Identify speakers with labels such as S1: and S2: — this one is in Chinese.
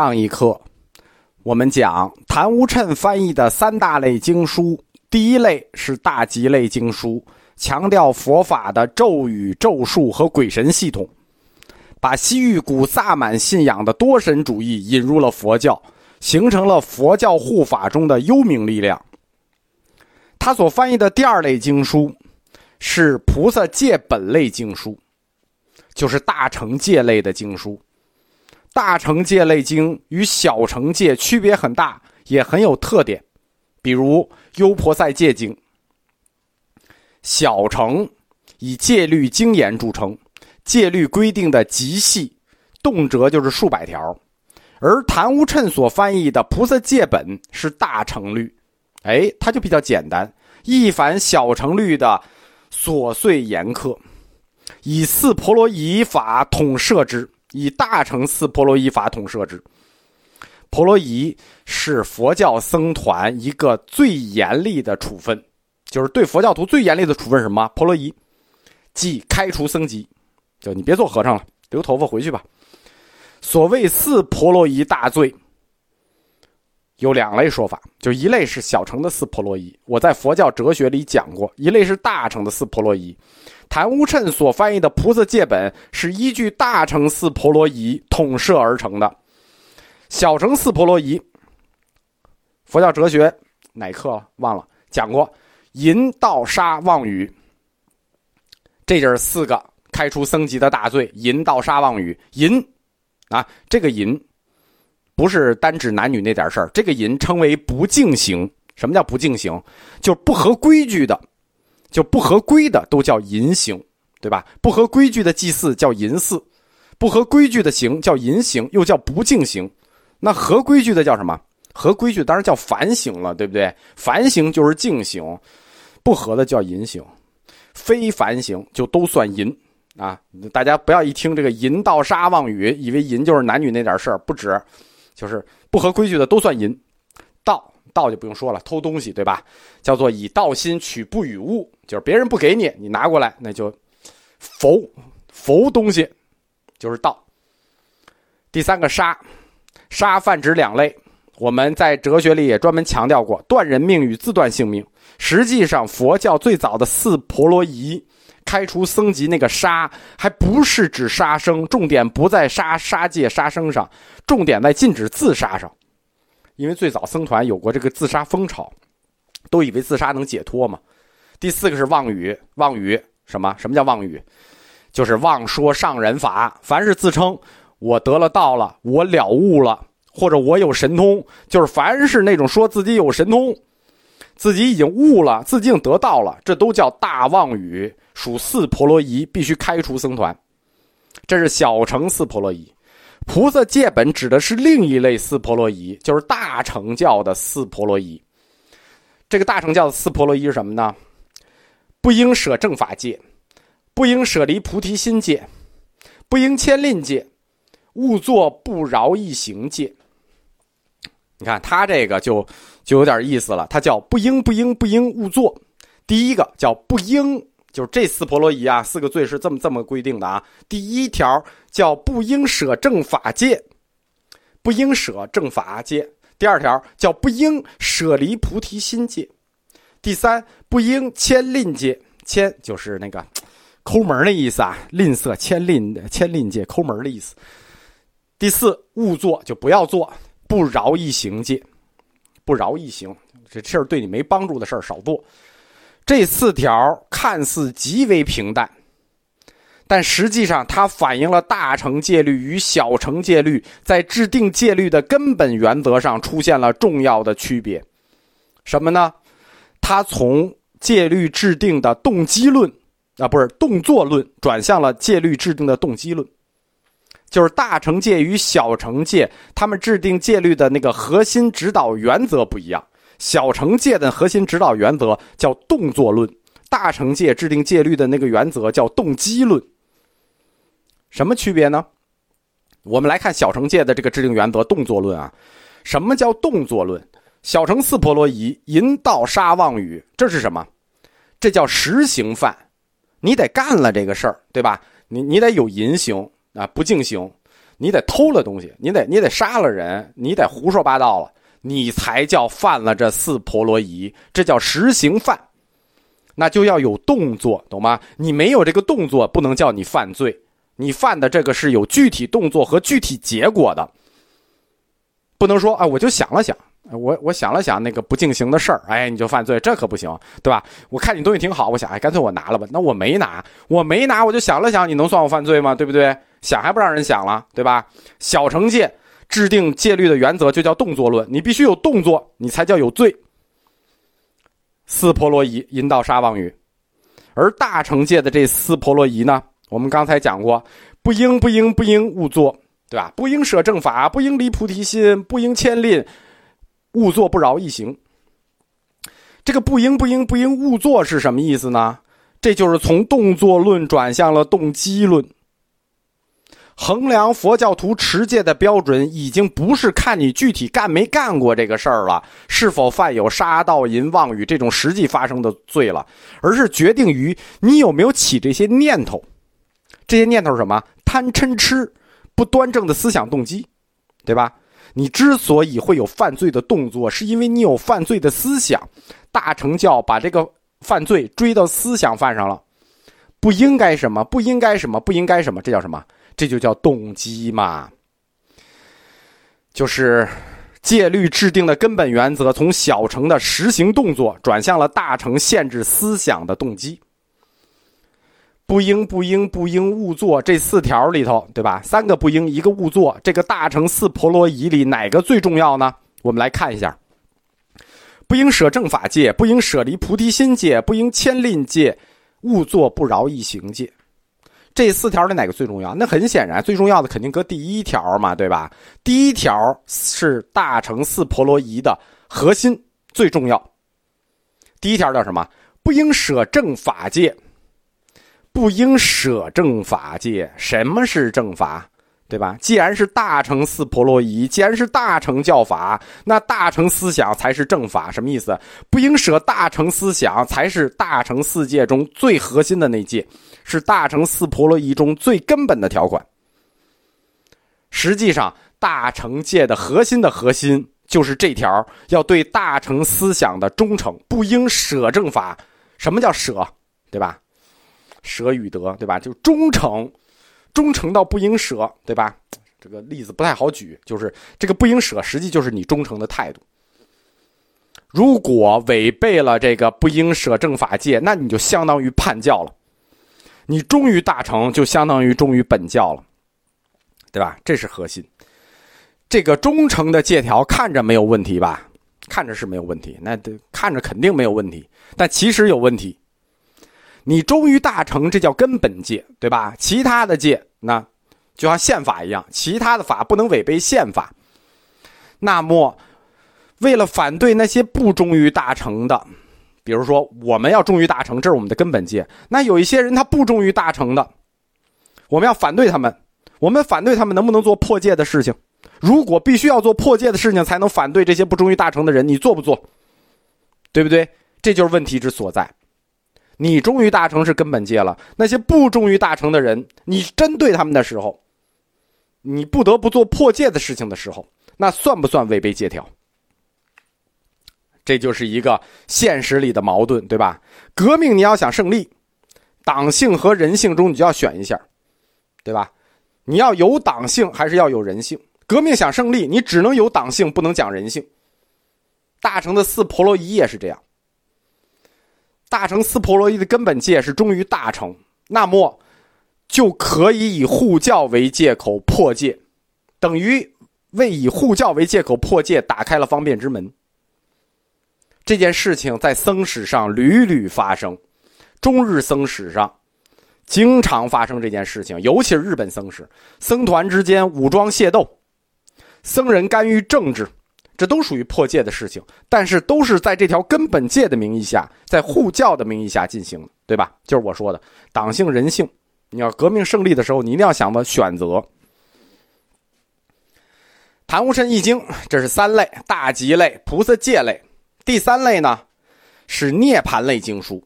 S1: 上一课，我们讲谭无趁翻译的三大类经书。第一类是大吉类经书，强调佛法的咒语、咒术和鬼神系统，把西域古萨满信仰的多神主义引入了佛教，形成了佛教护法中的幽冥力量。他所翻译的第二类经书是菩萨戒本类经书，就是大乘戒类的经书。大乘戒类经与小乘戒区别很大，也很有特点。比如《优婆塞戒经》，小乘以戒律精严著称，戒律规定的极细，动辄就是数百条；而谭无趁所翻译的《菩萨戒本》是大乘律，哎，它就比较简单，一反小乘律的琐碎严苛，以四婆罗夷法统摄之。以大乘四婆罗夷法统摄之。婆罗夷是佛教僧团一个最严厉的处分，就是对佛教徒最严厉的处分是什么？婆罗夷，即开除僧籍，就你别做和尚了，留头发回去吧。所谓四婆罗夷大罪，有两类说法，就一类是小乘的四婆罗夷，我在佛教哲学里讲过；一类是大乘的四婆罗夷。谭无趁所翻译的《菩萨戒本》是依据大乘四婆罗夷统摄而成的，小乘四婆罗夷，佛教哲学哪课忘了讲过？淫、盗、杀、妄语，这就是四个开除僧籍的大罪：淫、盗、杀、妄语。淫啊，这个淫不是单指男女那点事儿，这个淫称为不敬行。什么叫不敬行？就是不合规矩的。就不合规的都叫淫行，对吧？不合规矩的祭祀叫淫祀，不合规矩的行叫淫行，又叫不敬行。那合规矩的叫什么？合规矩当然叫凡行了，对不对？凡行就是敬行，不合的叫淫行，非凡行就都算淫啊！大家不要一听这个淫盗杀妄语，以为淫就是男女那点事儿，不止，就是不合规矩的都算淫。道盗就不用说了，偷东西，对吧？叫做以盗心取不与物。就是别人不给你，你拿过来，那就否否东西，就是盗。第三个杀，杀泛指两类，我们在哲学里也专门强调过，断人命与自断性命。实际上，佛教最早的四婆罗夷开除僧籍那个杀，还不是指杀生，重点不在杀杀戒杀生上，重点在禁止自杀上，因为最早僧团有过这个自杀风潮，都以为自杀能解脱嘛。第四个是妄语，妄语什么？什么叫妄语？就是妄说上人法。凡是自称我得了道了，我了悟了，或者我有神通，就是凡是那种说自己有神通，自己已经悟了，自己已经得道了，这都叫大妄语，属四婆罗夷，必须开除僧团。这是小乘四婆罗夷。菩萨戒本指的是另一类四婆罗夷，就是大乘教的四婆罗夷。这个大乘教的四婆罗夷是什么呢？不应舍正法戒，不应舍离菩提心戒，不应牵令戒，勿作不饶一行戒。你看他这个就就有点意思了，他叫不应不应不应勿作。第一个叫不应，就是这四婆罗夷啊，四个罪是这么这么规定的啊。第一条叫不应舍正法戒，不应舍正法戒。第二条叫不应舍离菩提心戒。第三，不应牵吝戒，牵就是那个抠门的意思啊，吝啬牵吝的牵吝戒，抠门的意思。第四，勿做就不要做，不饶一行戒，不饶一行，这事儿对你没帮助的事儿少做。这四条看似极为平淡，但实际上它反映了大乘戒律与小乘戒律在制定戒律的根本原则上出现了重要的区别。什么呢？他从戒律制定的动机论，啊，不是动作论，转向了戒律制定的动机论，就是大乘戒与小乘戒，他们制定戒律的那个核心指导原则不一样。小乘戒的核心指导原则叫动作论，大乘戒制定戒律的那个原则叫动机论。什么区别呢？我们来看小乘戒的这个制定原则动作论啊，什么叫动作论？小乘四婆罗夷淫盗杀妄语，这是什么？这叫实行犯，你得干了这个事儿，对吧？你你得有淫行啊，不敬行。你得偷了东西，你得你得杀了人，你得胡说八道了，你才叫犯了这四婆罗夷，这叫实行犯。那就要有动作，懂吗？你没有这个动作，不能叫你犯罪。你犯的这个是有具体动作和具体结果的，不能说啊，我就想了想，我我想了想那个不进行的事儿，哎，你就犯罪，这可不行，对吧？我看你东西挺好，我想，哎，干脆我拿了吧。那我没拿，我没拿，我就想了想，你能算我犯罪吗？对不对？想还不让人想了，对吧？小惩戒制定戒律的原则就叫动作论，你必须有动作，你才叫有罪。四婆罗夷引导杀妄语，而大乘戒的这四婆罗夷呢？我们刚才讲过，不应不应不应勿作，对吧？不应舍正法，不应离菩提心，不应牵令，勿作不饶一行。这个不应不应不应勿作是什么意思呢？这就是从动作论转向了动机论。衡量佛教徒持戒的标准，已经不是看你具体干没干过这个事儿了，是否犯有杀盗淫妄语这种实际发生的罪了，而是决定于你有没有起这些念头。这些念头是什么？贪嗔痴，不端正的思想动机，对吧？你之所以会有犯罪的动作，是因为你有犯罪的思想。大乘教把这个犯罪追到思想犯上了，不应该什么？不应该什么？不应该什么？这叫什么？这就叫动机嘛。就是戒律制定的根本原则，从小乘的实行动作，转向了大乘限制思想的动机。不应不应不应勿作这四条里头，对吧？三个不应，一个勿作。这个大乘四婆罗夷里哪个最重要呢？我们来看一下：不应舍正法戒，不应舍离菩提心戒，不应牵令戒，勿作不饶一行戒。这四条的哪个最重要？那很显然，最重要的肯定搁第一条嘛，对吧？第一条是大乘四婆罗夷的核心，最重要。第一条叫什么？不应舍正法戒。不应舍正法戒。什么是正法？对吧？既然是大乘四婆罗夷，既然是大乘教法，那大乘思想才是正法。什么意思？不应舍大乘思想，才是大乘四戒中最核心的那戒，是大乘四婆罗夷中最根本的条款。实际上，大乘戒的核心的核心就是这条：要对大乘思想的忠诚，不应舍正法。什么叫舍？对吧？舍与得，对吧？就忠诚，忠诚到不应舍，对吧？这个例子不太好举，就是这个不应舍，实际就是你忠诚的态度。如果违背了这个不应舍正法戒，那你就相当于叛教了。你忠于大成，就相当于忠于本教了，对吧？这是核心。这个忠诚的戒条看着没有问题吧？看着是没有问题，那看着肯定没有问题，但其实有问题。你忠于大成，这叫根本戒，对吧？其他的戒，那就像宪法一样，其他的法不能违背宪法。那么，为了反对那些不忠于大成的，比如说我们要忠于大成，这是我们的根本戒。那有一些人他不忠于大成的，我们要反对他们。我们反对他们能不能做破戒的事情？如果必须要做破戒的事情才能反对这些不忠于大成的人，你做不做？对不对？这就是问题之所在。你忠于大成是根本戒了，那些不忠于大成的人，你针对他们的时候，你不得不做破戒的事情的时候，那算不算违背戒条？这就是一个现实里的矛盾，对吧？革命你要想胜利，党性和人性中你就要选一下，对吧？你要有党性还是要有人性？革命想胜利，你只能有党性，不能讲人性。大成的四婆罗夷也是这样。大乘四婆罗夷的根本戒是忠于大乘，那么就可以以护教为借口破戒，等于为以护教为借口破戒打开了方便之门。这件事情在僧史上屡屡发生，中日僧史上经常发生这件事情，尤其是日本僧史，僧团之间武装械斗，僧人干预政治。这都属于破戒的事情，但是都是在这条根本戒的名义下，在护教的名义下进行的，对吧？就是我说的党性人性。你要革命胜利的时候，你一定要想到选择。《昙无谶易经》这是三类：大吉类、菩萨戒类。第三类呢，是涅盘类经书。